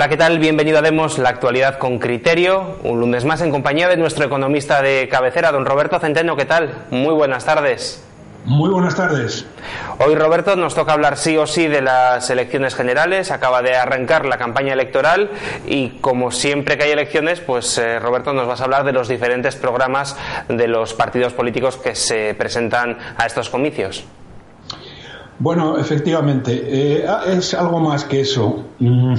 Hola, ¿qué tal? Bienvenido a Demos, la actualidad con criterio. Un lunes más en compañía de nuestro economista de cabecera, don Roberto Centeno. ¿Qué tal? Muy buenas tardes. Muy buenas tardes. Hoy, Roberto, nos toca hablar sí o sí de las elecciones generales. Acaba de arrancar la campaña electoral y, como siempre que hay elecciones, pues, eh, Roberto, nos vas a hablar de los diferentes programas de los partidos políticos que se presentan a estos comicios. Bueno, efectivamente, eh, es algo más que eso. Mm,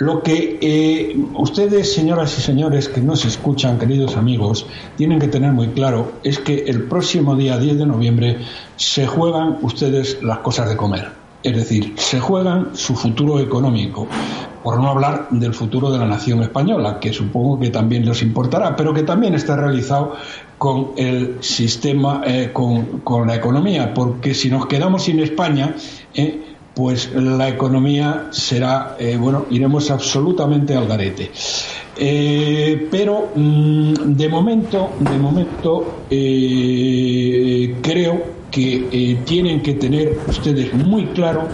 lo que eh, ustedes, señoras y señores que nos escuchan, queridos amigos, tienen que tener muy claro es que el próximo día 10 de noviembre se juegan ustedes las cosas de comer. Es decir, se juegan su futuro económico, por no hablar del futuro de la nación española, que supongo que también les importará, pero que también está realizado con el sistema, eh, con, la economía, porque si nos quedamos sin España, eh, pues la economía será, eh, bueno, iremos absolutamente al garete. Eh, pero mm, de momento, de momento, eh, creo que tienen que tener ustedes muy claro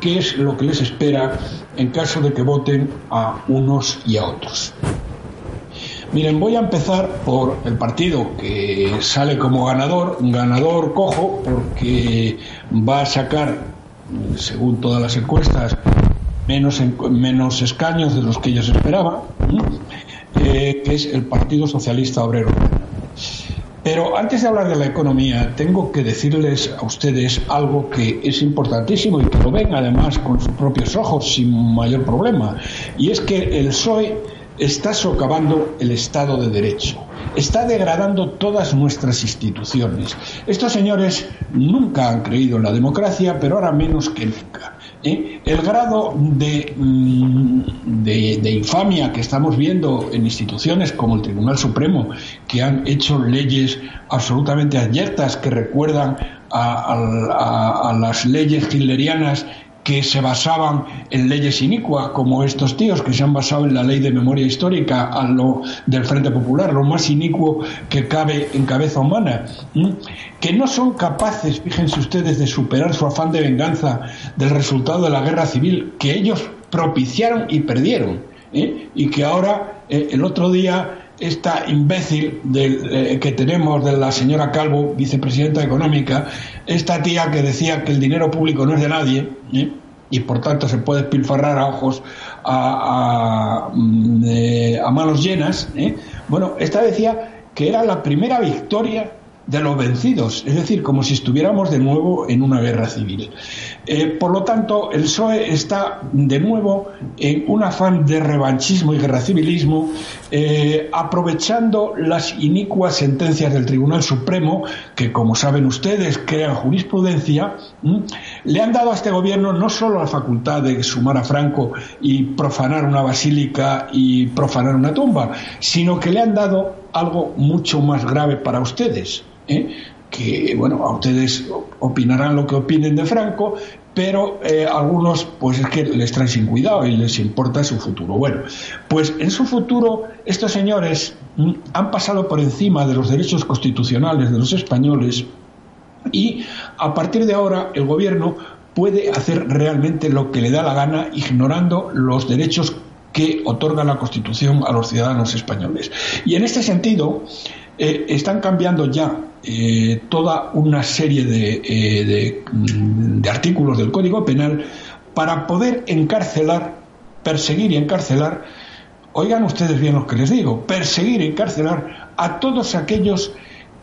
qué es lo que les espera en caso de que voten a unos y a otros. Miren, voy a empezar por el partido que sale como ganador, ganador cojo, porque va a sacar según todas las encuestas, menos, menos escaños de los que ellos esperaban, eh, que es el Partido Socialista Obrero. Pero antes de hablar de la economía, tengo que decirles a ustedes algo que es importantísimo y que lo ven además con sus propios ojos sin mayor problema. Y es que el PSOE está socavando el Estado de Derecho, está degradando todas nuestras instituciones. Estos señores nunca han creído en la democracia, pero ahora menos que nunca. ¿eh? El grado de, mm, de, de, infamia que estamos viendo en instituciones como el Tribunal Supremo, que han hecho leyes absolutamente abiertas que recuerdan a, a, a las leyes hitlerianas que se basaban en leyes inicuas, como estos tíos que se han basado en la ley de memoria histórica a lo del Frente Popular, lo más inicuo que cabe en cabeza humana, que no son capaces, fíjense ustedes, de superar su afán de venganza del resultado de la guerra civil que ellos propiciaron y perdieron, ¿eh? y que ahora, eh, el otro día, esta imbécil eh, que tenemos de la señora Calvo, vicepresidenta económica, esta tía que decía que el dinero público no es de nadie y por tanto se puede pilfarrar a ojos a, a, mm, a manos llenas. Bueno, esta decía que era la primera victoria de los vencidos, es decir, como si estuviéramos de nuevo en una guerra civil. Eh, por lo tanto, el PSOE está de nuevo en un afán de revanchismo y guerra civilismo, eh, aprovechando las inicuas sentencias del Tribunal Supremo, que como saben ustedes crean jurisprudencia, le han dado a este gobierno no solo la facultad de sumar a Franco y profanar una basílica y profanar una tumba, sino que le han dado algo mucho más grave para ustedes. ¿Eh? que bueno, a ustedes opinarán lo que opinen de Franco, pero eh, algunos pues es que les traen sin cuidado y les importa su futuro. Bueno, pues en su futuro estos señores mm, han pasado por encima de los derechos constitucionales de los españoles y a partir de ahora el gobierno puede hacer realmente lo que le da la gana ignorando los derechos que otorga la Constitución a los ciudadanos españoles. Y en este sentido, eh, están cambiando ya eh, toda una serie eh, mm, de, artículos del Código Penal para poder encarcelar, perseguir y encarcelar, oigan ustedes bien lo que les digo, perseguir y encarcelar a todos aquellos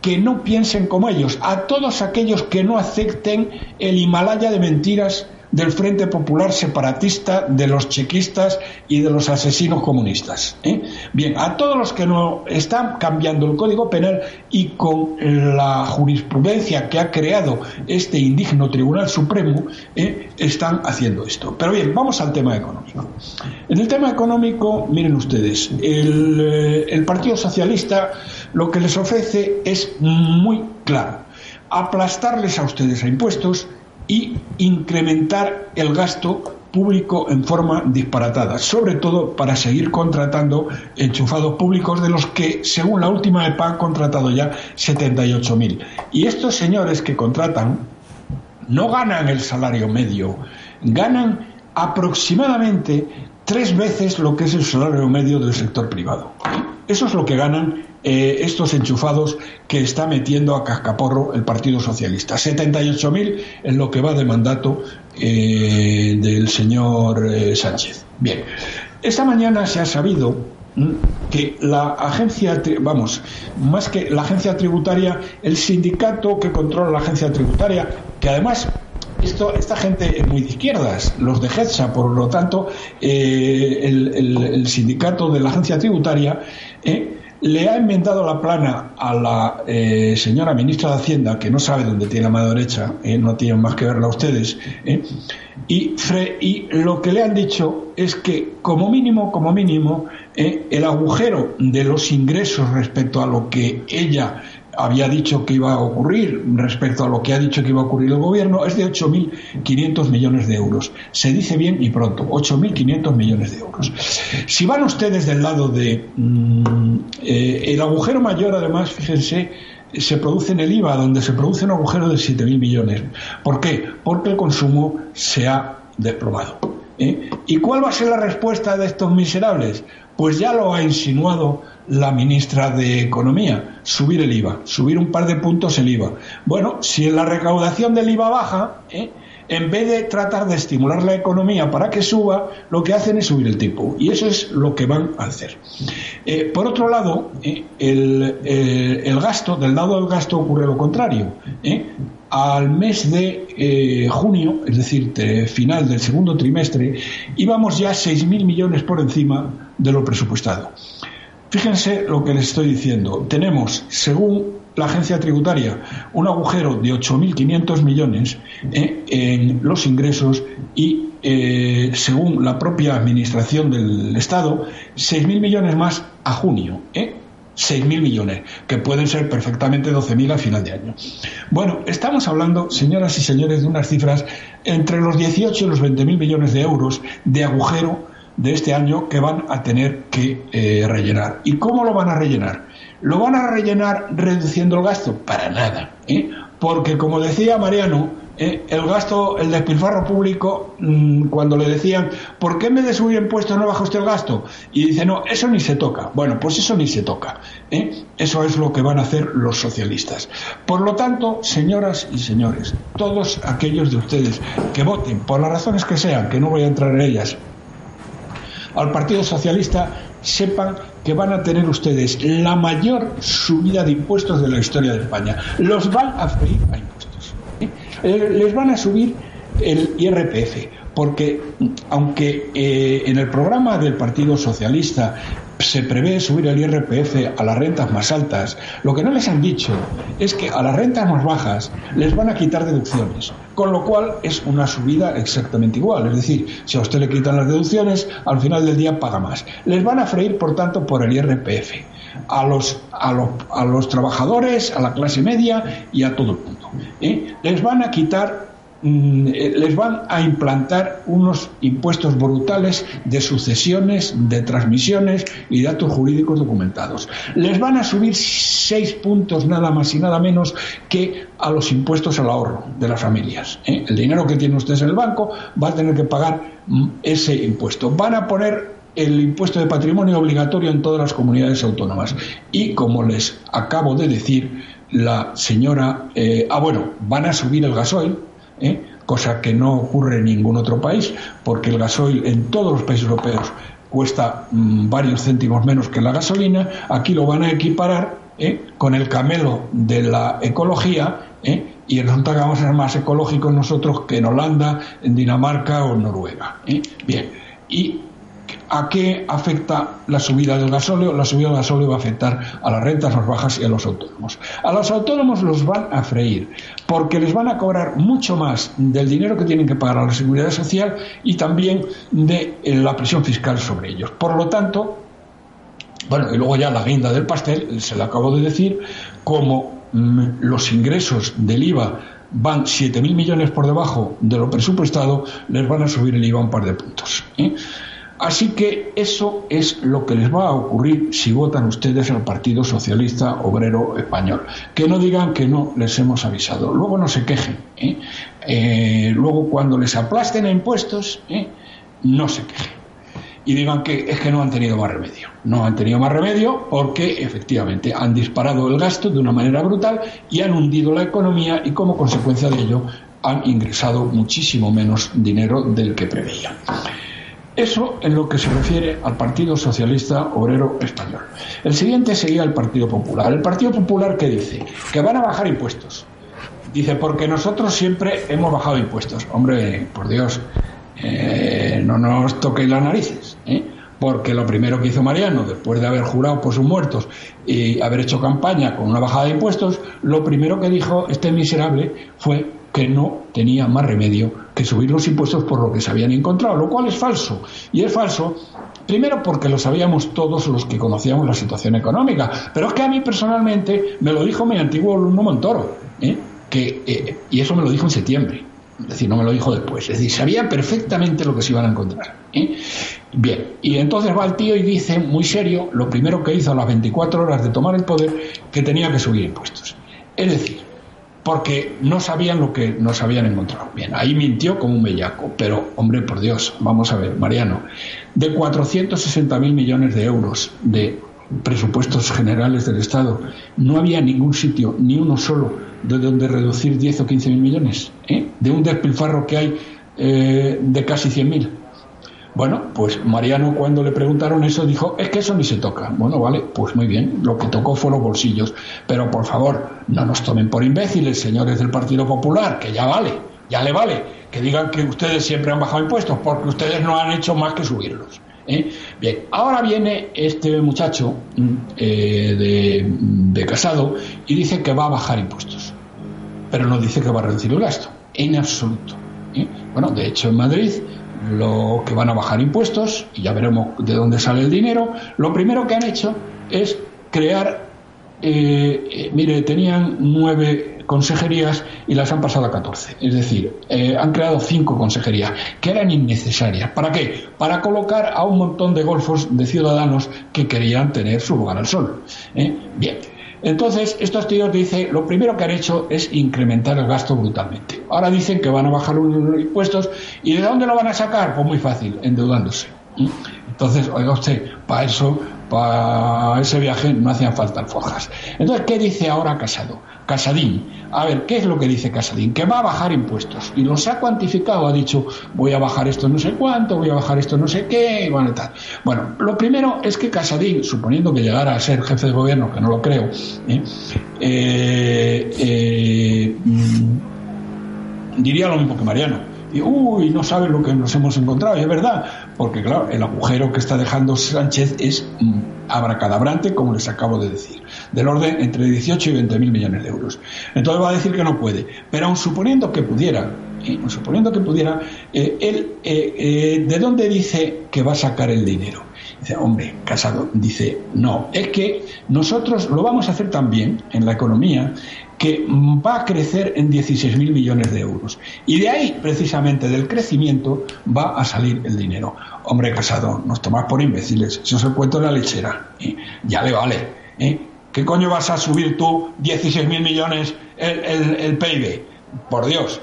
que no piensen como ellos, a todos aquellos que no acepten el Himalaya de mentiras del Frente Popular Separatista, de los chequistas y de los asesinos comunistas. ¿eh? Bien, a todos los que no están cambiando el Código Penal y con la jurisprudencia que ha creado este indigno Tribunal Supremo, ¿eh? están haciendo esto. Pero bien, vamos al tema económico. En el tema económico, miren ustedes, el, eh, el Partido Socialista lo que les ofrece es muy claro aplastarles a ustedes a impuestos y incrementar el gasto público en forma disparatada, sobre todo para seguir contratando enchufados públicos de los que, según la última EPA, han contratado ya 78.000. Y estos señores que contratan no ganan el salario medio, ganan aproximadamente tres veces lo que es el salario medio del sector privado. Eso es lo que ganan eh, estos enchufados que está metiendo a cascaporro el Partido Socialista. 78.000 en lo que va de mandato eh, del señor eh, Sánchez. Bien, esta mañana se ha sabido mm, que la agencia, vamos, más que la agencia tributaria, el sindicato que controla la agencia tributaria, que además esto, esta gente es muy de izquierdas, los de GETSA, por lo tanto, el, sindicato de la agencia tributaria le ha inventado la plana a la eh, señora ministra de Hacienda, que no sabe dónde tiene la mano derecha, eh, no tienen más que verla ustedes, eh, y, y, lo que le han dicho es que, como mínimo, como mínimo, el agujero de los ingresos respecto a lo que ella había dicho que iba a ocurrir respecto a lo que ha dicho que iba a ocurrir el gobierno es de 8.500 millones de euros. Se dice bien y pronto, 8.500 millones de euros. Si van ustedes del lado de... Mm, eh, el agujero mayor, además, fíjense, se produce en el IVA, donde se produce un agujero de 7.000 millones. ¿Por qué? Porque el consumo se ha desplomado. ¿eh? ¿Y cuál va a ser la respuesta de estos miserables? Pues ya lo ha insinuado la ministra de Economía, subir el IVA, subir un par de puntos el IVA. Bueno, si la recaudación del IVA baja, ¿eh? en vez de tratar de estimular la economía para que suba, lo que hacen es subir el tipo. Y eso es lo que van a hacer. Eh, por otro lado, ¿eh? el, el, gasto, del lado del gasto ocurre lo contrario. Al mes de junio, es decir, final del segundo trimestre, íbamos ya 6.000 millones por encima de lo presupuestado. Fíjense lo que les estoy diciendo. Tenemos, según la agencia tributaria, un agujero de 8.500 millones eh, en los ingresos y, eh, según la propia administración del Estado, 6.000 millones más a junio. Eh, 6.000 millones, que pueden ser perfectamente 12.000 a final de año. Bueno, estamos hablando, señoras y señores, de unas cifras entre los 18 y los 20.000 millones de euros de agujero de este año que van a tener que eh, rellenar. ¿Y cómo lo van a rellenar? ¿Lo van a rellenar reduciendo el gasto? Para nada. ¿eh? Porque, como decía Mariano, ¿eh? el gasto, el despilfarro público, mm, cuando le decían, ¿por qué en vez de subir impuestos no baja usted el gasto? Y dice, no, eso ni se toca. Bueno, pues eso ni se toca. Eso es lo que van a hacer los socialistas. Por lo tanto, señoras y señores, todos aquellos de ustedes que voten, por las razones que sean, que no voy a entrar en ellas, al Partido Socialista, sepan que van a tener ustedes la mayor subida de impuestos de la historia de España. Los van a freír a impuestos. ¿eh? Eh, les van a subir el IRPF, porque aunque eh, en el programa del Partido Socialista se prevé subir el IRPF a las rentas más altas, lo que no les han dicho es que a las rentas más bajas les van a quitar deducciones, con lo cual es una subida exactamente igual. Es decir, si a usted le quitan las deducciones, al final del día paga más. Les van a freír, por tanto, por el IRPF a los, a los, a los trabajadores, a la clase media y a todo el mundo. ¿eh? Les van a quitar les van a implantar unos impuestos brutales de sucesiones, de transmisiones y datos jurídicos documentados. Les van a subir seis puntos nada más y nada menos que a los impuestos al ahorro de las familias. ¿eh? El dinero que tienen ustedes en el banco va a tener que pagar mm, ese impuesto. Van a poner el impuesto de patrimonio obligatorio en todas las comunidades autónomas. Y como les acabo de decir, la señora, eh, ah bueno, van a subir el gasoil, ¿eh? cosa que no ocurre en ningún otro país, porque el gasoil en todos los países europeos cuesta mm, varios céntimos menos que la gasolina, aquí lo van a equiparar ¿eh? con el camelo de la ecología ¿eh? y resulta que vamos a ser más ecológicos nosotros que en Holanda, en Dinamarca o en Noruega. Bien, ¿y a qué afecta la subida del gasóleo? La subida del gasóleo va a afectar a las rentas más bajas y a los autónomos. A los autónomos los van a freír porque les van a cobrar mucho más del dinero que tienen que pagar a la seguridad social y también de eh, la presión fiscal sobre ellos. Por lo tanto, bueno, y luego ya la guinda del pastel, se lo acabo de decir, como mm, los ingresos del IVA van 7.000 millones por debajo de lo presupuestado, les van a subir el IVA un par de puntos. ¿eh? Así que eso es lo que les va a ocurrir si votan ustedes al Partido Socialista Obrero Español. Que no digan que no les hemos avisado. Luego no se quejen. ¿eh? Eh, luego cuando les aplasten a impuestos, no se quejen y digan que es que no han tenido más remedio. No han tenido más remedio porque efectivamente han disparado el gasto de una manera brutal y han hundido la economía y como consecuencia de ello han ingresado muchísimo menos dinero del que preveían. Eso en lo que se refiere al Partido Socialista Obrero Español. El siguiente sería el Partido Popular. El Partido Popular que dice que van a bajar impuestos. Dice, porque nosotros siempre hemos bajado impuestos. Hombre, por Dios, eh, no nos toquéis las narices, ¿eh? porque lo primero que hizo Mariano, después de haber jurado por sus muertos y haber hecho campaña con una bajada de impuestos, lo primero que dijo este miserable fue que no tenía más remedio que subir los impuestos por lo que se habían encontrado, lo cual es falso. Y es falso Primero porque lo sabíamos todos los que conocíamos la situación económica, pero es que a mí personalmente me lo dijo mi antiguo alumno Montoro, ¿eh? que, y eso me lo dijo en septiembre. Es decir, no me lo dijo después. Es decir, sabía perfectamente lo que se iban a encontrar. ¿eh? Bien, y entonces va el tío y dice, muy serio, lo primero que hizo a las 24 horas de tomar el poder, que tenía que subir impuestos. Es decir, porque no sabían lo que nos habían encontrado. Bien, ahí mintió como un bellaco, pero hombre, por Dios, vamos a ver, Mariano, de 460.000 millones de euros de presupuestos generales del Estado, no había ningún sitio, ni uno solo, de donde reducir 10 o 15 mil millones, ¿eh? de un despilfarro que hay eh, de casi 100 mil. Bueno, pues Mariano cuando le preguntaron eso dijo, es que eso ni se toca. Bueno, vale, pues muy bien, lo que tocó fue los bolsillos. Pero por favor, no nos tomen por imbéciles, señores del Partido Popular, que ya vale, ya le vale, que digan que ustedes siempre han bajado impuestos, porque ustedes no han hecho más que subirlos. ¿eh? Bien, ahora viene este muchacho mm, eh, de, casado y dice que va a bajar impuestos, pero no dice que va a reducir el gasto, en absoluto. ¿eh? Bueno, de hecho en Madrid lo que van a bajar impuestos, y ya veremos de dónde sale el dinero, lo primero que han hecho es crear, mire, tenían nueve consejerías y las han pasado a 14. Es decir, eh, han creado cinco consejerías que eran innecesarias. ¿Para qué? Para colocar a un montón de golfos de ciudadanos que querían tener su lugar al sol. ¿eh? Bien. Entonces, estos tíos dicen, lo primero que han hecho es incrementar el gasto brutalmente. Ahora dicen que van a bajar los impuestos. ¿Y de dónde lo van a sacar? Pues muy fácil, endeudándose. ¿eh? Entonces, oiga usted, para eso, para ese viaje no hacían falta alforjas. Entonces, ¿qué dice ahora Casado? Casadín. A ver, ¿qué es lo que dice Casadín? Que va a bajar impuestos. Y los ha cuantificado, ha dicho, voy a bajar esto no sé cuánto, voy a bajar esto no sé qué, y bueno, tal. Bueno, lo primero es que Casadín, suponiendo que llegara a ser jefe de gobierno, que no lo creo, ¿eh? Eh, eh, mm, diría lo mismo que Mariano y uy, no sabes lo que nos hemos encontrado, y es verdad, porque claro, el agujero que está dejando Sánchez es mm, abracadabrante, como les acabo de decir, del orden entre 18 y 20 mil millones de euros. Entonces va a decir que no puede, pero aun suponiendo que pudiera, ¿eh? suponiendo que pudiera, eh, él, eh, ¿de dónde dice que va a sacar el dinero? Dice, hombre, Casado, dice, no, es que nosotros lo vamos a hacer también en la economía que va a crecer en 16.000 millones de euros. Y de ahí, precisamente, del crecimiento, va a salir el dinero. Hombre, Casado, nos tomas por imbéciles. Si os cuento la lechera, ¿eh? ya le vale. ¿eh? ¿Qué coño vas a subir tú 16.000 millones el, el, PIB? Por Dios,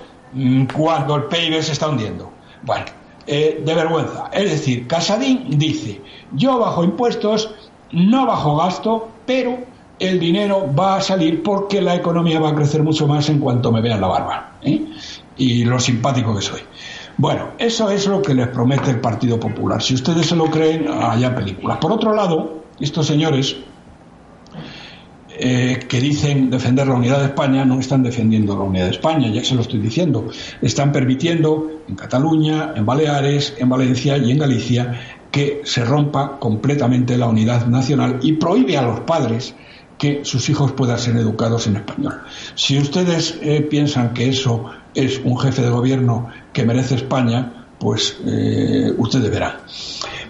cuando el PIB se está hundiendo. Bueno, eh, de vergüenza. Es decir, Casadín dice, yo bajo impuestos, no bajo gasto, pero el dinero va a salir porque la economía va a crecer mucho más en cuanto me vean la barba. ¿eh? Y lo simpático que soy. Bueno, eso es lo que les promete el Partido Popular. Si ustedes se lo creen, haya películas. Por otro lado, estos señores eh, que dicen defender la unidad de España no están defendiendo la unidad de España, ya se lo estoy diciendo. Están permitiendo en Cataluña, en Baleares, en Valencia y en Galicia que se rompa completamente la unidad nacional y prohíbe a los padres que sus hijos puedan ser educados en español. Si ustedes eh, piensan que eso es un jefe de gobierno que merece España, pues eh, ustedes verán.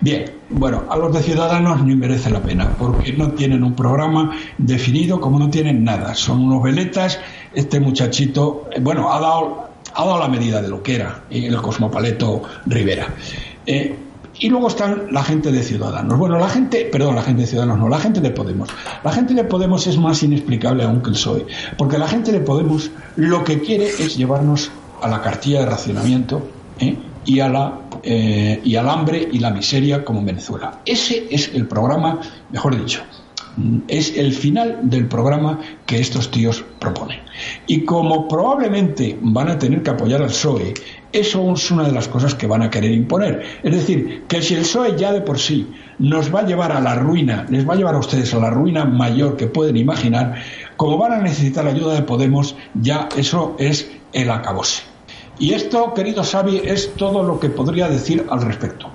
Bien, bueno, a los de Ciudadanos ni merece la pena, porque no tienen un programa definido, como no tienen nada. Son unos veletas. Este muchachito, eh, bueno, ha dado, ha dado la medida de lo que era el cosmopaleto Rivera. Y luego están la gente de Ciudadanos. Bueno, la gente, perdón, la gente de Ciudadanos no, la gente de Podemos. La gente de Podemos es más inexplicable aún que el PSOE, porque la gente de Podemos lo que quiere es llevarnos a la cartilla de racionamiento ¿eh? Eh, y al hambre y la miseria como en Venezuela. Ese es el programa, mejor dicho, es el final del programa que estos tíos proponen. Y como probablemente van a tener que apoyar al PSOE, eso es una de las cosas que van a querer imponer. Es decir, que si el PSOE ya de por sí nos va a llevar a la ruina, les va a llevar a ustedes a la ruina mayor que pueden imaginar, como van a necesitar ayuda de Podemos, ya eso es el acabose. Y esto, querido Xavi, es todo lo que podría decir al respecto.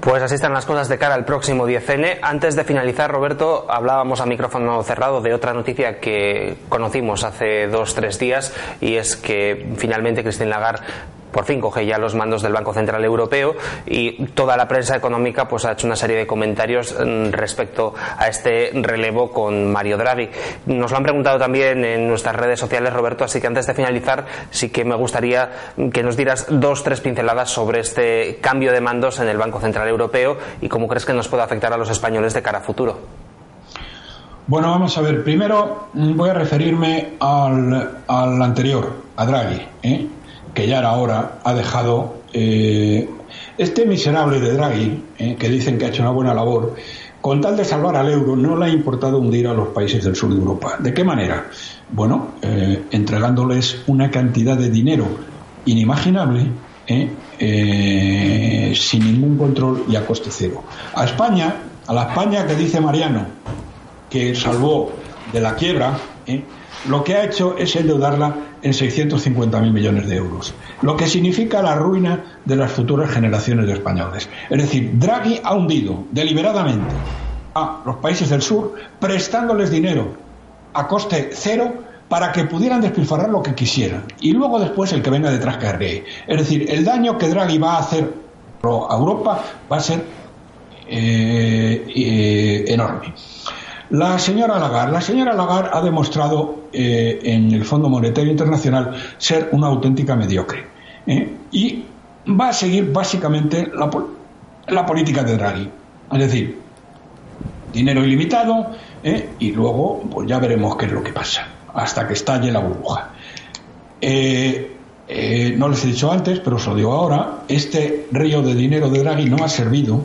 Pues así están las cosas de cara al próximo 10N. Antes de finalizar, Roberto, hablábamos a micrófono cerrado de otra noticia que conocimos hace dos, tres días y es que finalmente Christine Lagarde por fin coge ya los mandos del Banco Central Europeo y toda la prensa económica pues ha hecho una serie de comentarios mm, respecto a este relevo con Mario Draghi. Nos lo han preguntado también en nuestras redes sociales, Roberto, así que antes de finalizar sí que me gustaría que nos dieras dos, tres pinceladas sobre este cambio de mandos en el Banco Central Europeo y cómo crees que nos puede afectar a los españoles de cara a futuro. Bueno, vamos a ver. Primero mm, voy a referirme al, al anterior, a Draghi. ¿eh? Que ya era hora, ha dejado eh, este miserable de Draghi, eh, que dicen que ha hecho una buena labor, con tal de salvar al euro, no le ha importado hundir a los países del sur de Europa. ¿De qué manera? Bueno, eh, entregándoles una cantidad de dinero inimaginable, sin ningún control y a coste cero. A España, a la España que dice Mariano, que salvó de la quiebra, lo que ha hecho es endeudarla en 650.000 millones de euros, lo que significa la ruina de las futuras generaciones de españoles. Es decir, Draghi ha hundido deliberadamente a los países del sur prestándoles dinero a coste cero para que pudieran despilfarrar lo que quisieran y luego después el que venga detrás que Es decir, el daño que Draghi va a hacer a Europa va a ser eh, eh, enorme. La señora Lagarde, la señora Lagarde ha demostrado eh, en el Fondo Monetario Internacional ser una auténtica mediocre ¿eh? y va a seguir básicamente la, política de Draghi, es decir, dinero ilimitado ¿eh? y luego pues ya veremos qué es lo que pasa hasta que estalle la burbuja. no les he dicho antes, pero os lo digo ahora, este río de dinero de Draghi no ha servido,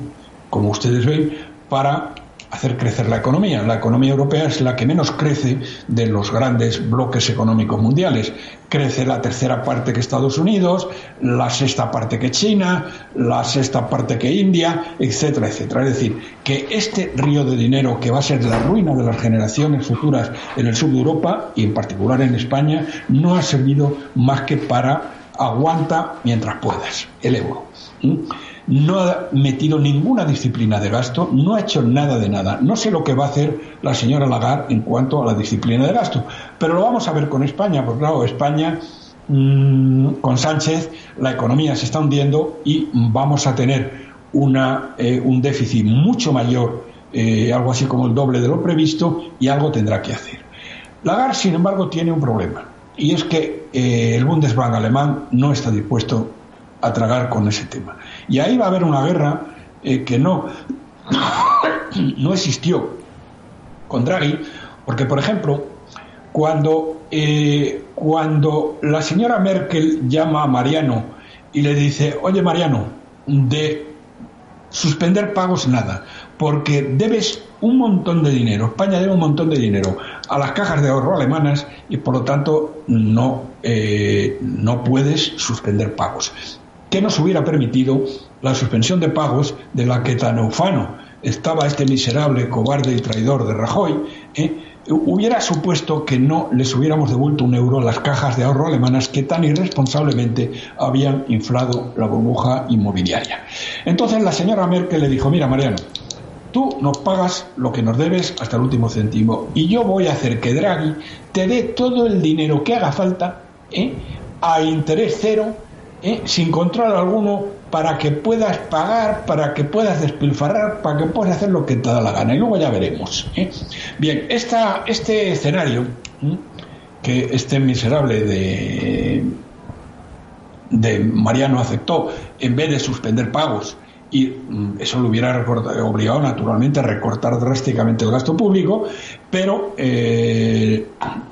como ustedes ven, para hacer crecer la economía. La economía europea es la que menos crece de los grandes bloques económicos mundiales. Crece la tercera parte que Estados Unidos, la sexta parte que China, la sexta parte que India, etcétera, etcétera. Es decir, que este río de dinero que va a ser la ruina de las generaciones futuras en el sur de Europa y en particular en España no ha servido más que para aguanta mientras puedas el euro. No ha metido ninguna disciplina de gasto, no ha hecho nada de nada. No sé lo que va a hacer la señora Lagarde en cuanto a la disciplina de gasto, pero lo vamos a ver con España, porque claro, España mm, con Sánchez la economía se está hundiendo y vamos a tener una, eh, un déficit mucho mayor, eh, algo así como el doble de lo previsto, y algo tendrá que hacer. Lagarde, sin embargo, tiene un problema, y es que eh, el Bundesbank alemán no está dispuesto a tragar con ese tema. Y ahí va a haber una guerra eh, que no, no existió con Draghi, porque, por ejemplo, cuando, eh, cuando la señora Merkel llama a Mariano y le dice, oye Mariano, de suspender pagos nada, porque debes un montón de dinero, España debe un montón de dinero a las cajas de ahorro alemanas y por lo tanto no, eh, no puedes suspender pagos que nos hubiera permitido la suspensión de pagos de la que tan ufano estaba este miserable, cobarde y traidor de Rajoy, ¿eh? hubiera supuesto que no les hubiéramos devuelto un euro a las cajas de ahorro alemanas que tan irresponsablemente habían inflado la burbuja inmobiliaria. Entonces la señora Merkel le dijo, mira Mariano, tú nos pagas lo que nos debes hasta el último céntimo y yo voy a hacer que Draghi te dé todo el dinero que haga falta ¿eh? a interés cero, ¿eh? sin control alguno, para que puedas pagar, para que puedas despilfarrar, para que puedas hacer lo que te da la gana. Y luego ya veremos. ¿eh? Bien, esta, este escenario, que este miserable de, Mariano aceptó, en vez de suspender pagos, y eso lo hubiera obligado naturalmente a recortar drásticamente el gasto público, pero eh,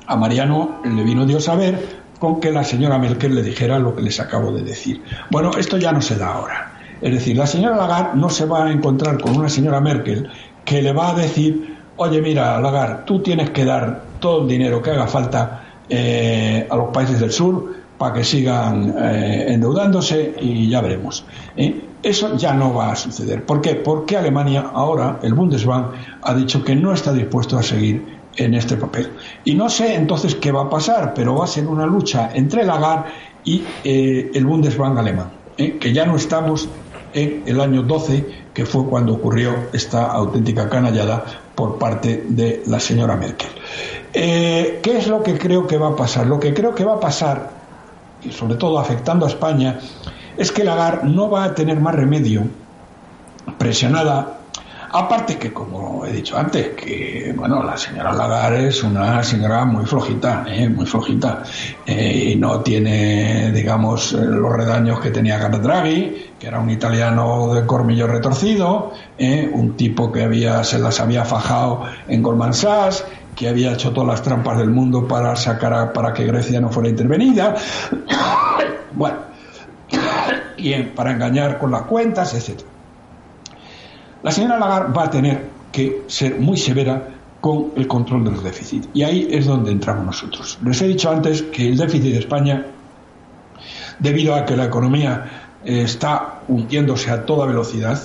a Mariano le vino Dios a ver con que la señora Merkel le dijera lo que les acabo de decir. Bueno, esto ya no se da ahora. Es decir, la señora Lagarde no se va a encontrar con una señora Merkel que le va a decir, oye, mira, Lagarde, tú tienes que dar todo el dinero que haga falta eh, a los países del sur para que sigan eh, endeudándose y ya veremos. ¿eh? Eso ya no va a suceder. ¿Por qué? Porque Alemania ahora, el Bundesbank, ha dicho que no está dispuesto a seguir en este papel. Y no sé entonces qué va a pasar, pero va a ser una lucha entre Lagarde y eh, el Bundesbank alemán, ¿eh? que ya no estamos en el año 12, que fue cuando ocurrió esta auténtica canallada por parte de la señora Merkel. Eh, ¿Qué es lo que creo que va a pasar? Lo que creo que va a pasar, y sobre todo afectando a España, es que Lagarde no va a tener más remedio, presionada Aparte que, como he dicho antes, que bueno, la señora Lagarde es una señora muy flojita, ¿eh? muy flojita, eh, y no tiene, digamos, los redaños que tenía Draghi, que era un italiano de cormillo retorcido, ¿eh? un tipo que había, se las había fajado en Goldman Sachs, que había hecho todas las trampas del mundo para sacar para que Grecia no fuera intervenida. bueno, y para engañar con las cuentas, etcétera. La señora Lagarde va a tener que ser muy severa con el control de los déficits. Y ahí es donde entramos nosotros. Les he dicho antes que el déficit de España, debido a que la economía eh, está hundiéndose a toda velocidad,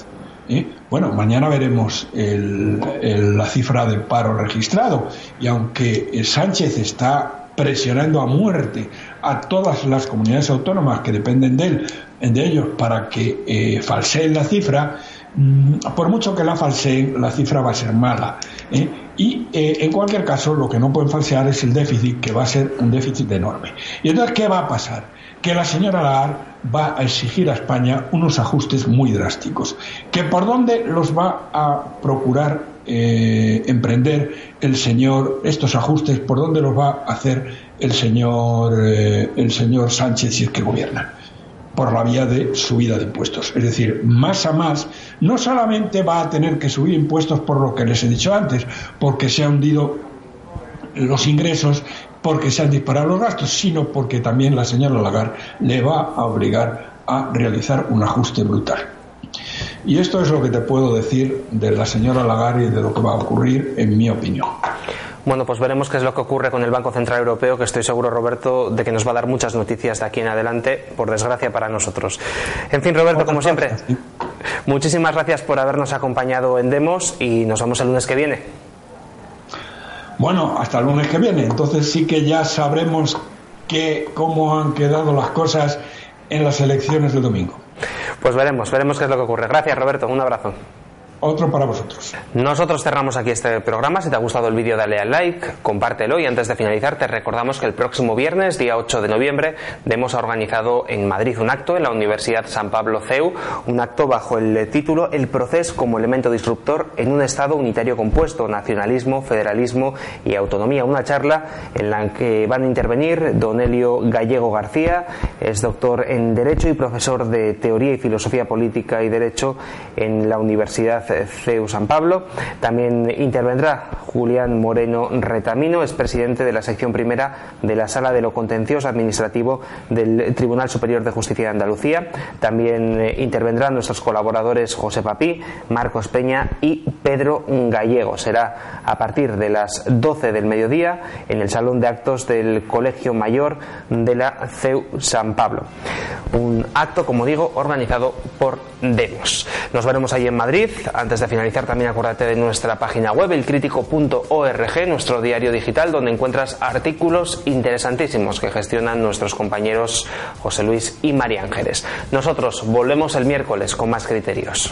¿eh? bueno, mañana veremos la cifra de paro registrado. Y aunque Sánchez está presionando a muerte a todas las comunidades autónomas que dependen de él, de ellos, para que eh, falseen la cifra, por mucho que la falseen, la cifra va a ser mala. ¿eh? Y eh, en cualquier caso, lo que no pueden falsear es el déficit, que va a ser un déficit enorme. ¿Y entonces qué va a pasar? Que la señora Lagarde va a exigir a España unos ajustes muy drásticos. ¿Que por dónde los va a procurar eh, emprender el señor estos ajustes? ¿Por dónde los va a hacer el señor, el señor Sánchez si es que gobierna? Por la vía de subida de impuestos. Es decir, más a más, no solamente va a tener que subir impuestos por lo que les he dicho antes, porque se han hundido los ingresos, porque se han disparado los gastos, sino porque también la señora Lagarde le va a obligar a realizar un ajuste brutal. Y esto es lo que te puedo decir de la señora Lagarde y de lo que va a ocurrir, en mi opinión. Bueno, pues veremos qué es lo que ocurre con el Banco Central Europeo, que estoy seguro, Roberto, de que nos va a dar muchas noticias de aquí en adelante, por desgracia para nosotros. En fin, Roberto, como siempre, muchísimas gracias por habernos acompañado en Demos y nos vemos el lunes que viene. Bueno, hasta el lunes que viene. Entonces sí que ya sabremos que, cómo han quedado las cosas en las elecciones del domingo. Pues veremos, veremos qué es lo que ocurre. Gracias, Roberto. Un abrazo otro para vosotros. Nosotros cerramos aquí este programa. Si te ha gustado el vídeo, dale al like, compártelo y antes de finalizar te recordamos que el próximo viernes, día 8 de noviembre, hemos organizado en Madrid un acto en la Universidad San Pablo CEU, un acto bajo el título El proceso como elemento disruptor en un Estado unitario compuesto, nacionalismo, federalismo y autonomía. Una charla en la que van a intervenir Don Elio Gallego García, es doctor en Derecho y profesor de Teoría y Filosofía Política y Derecho en la Universidad CEU San Pablo. También intervendrá Julián Moreno Retamino, es presidente de la sección primera de la Sala de lo Contencioso Administrativo del Tribunal Superior de Justicia de Andalucía. También eh, intervendrán nuestros colaboradores José Papí, Marcos Peña y Pedro Gallego. Será a partir de las 12 del mediodía en el Salón de Actos del Colegio Mayor de la CEU San Pablo. Un acto, como digo, organizado por Demos. Nos veremos ahí en Madrid. Antes de finalizar, también acuérdate de nuestra página web, elcrítico.com nuestro diario digital, donde encuentras artículos interesantísimos que gestionan nuestros compañeros José Luis y María Ángeles. Nosotros volvemos el miércoles con más criterios.